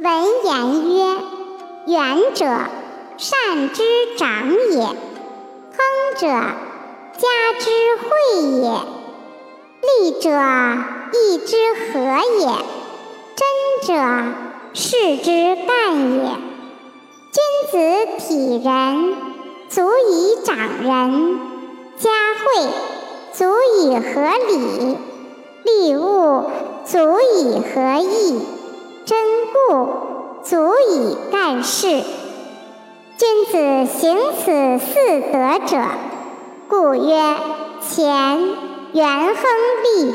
文言曰：“远者，善之长也；亨者，家之惠也；利者，义之和也；真者，事之干也。君子体仁，足以长仁；家惠，足以合理；利物，足以合义；真故，足以干事。君子行此四德者，故曰：乾元亨利。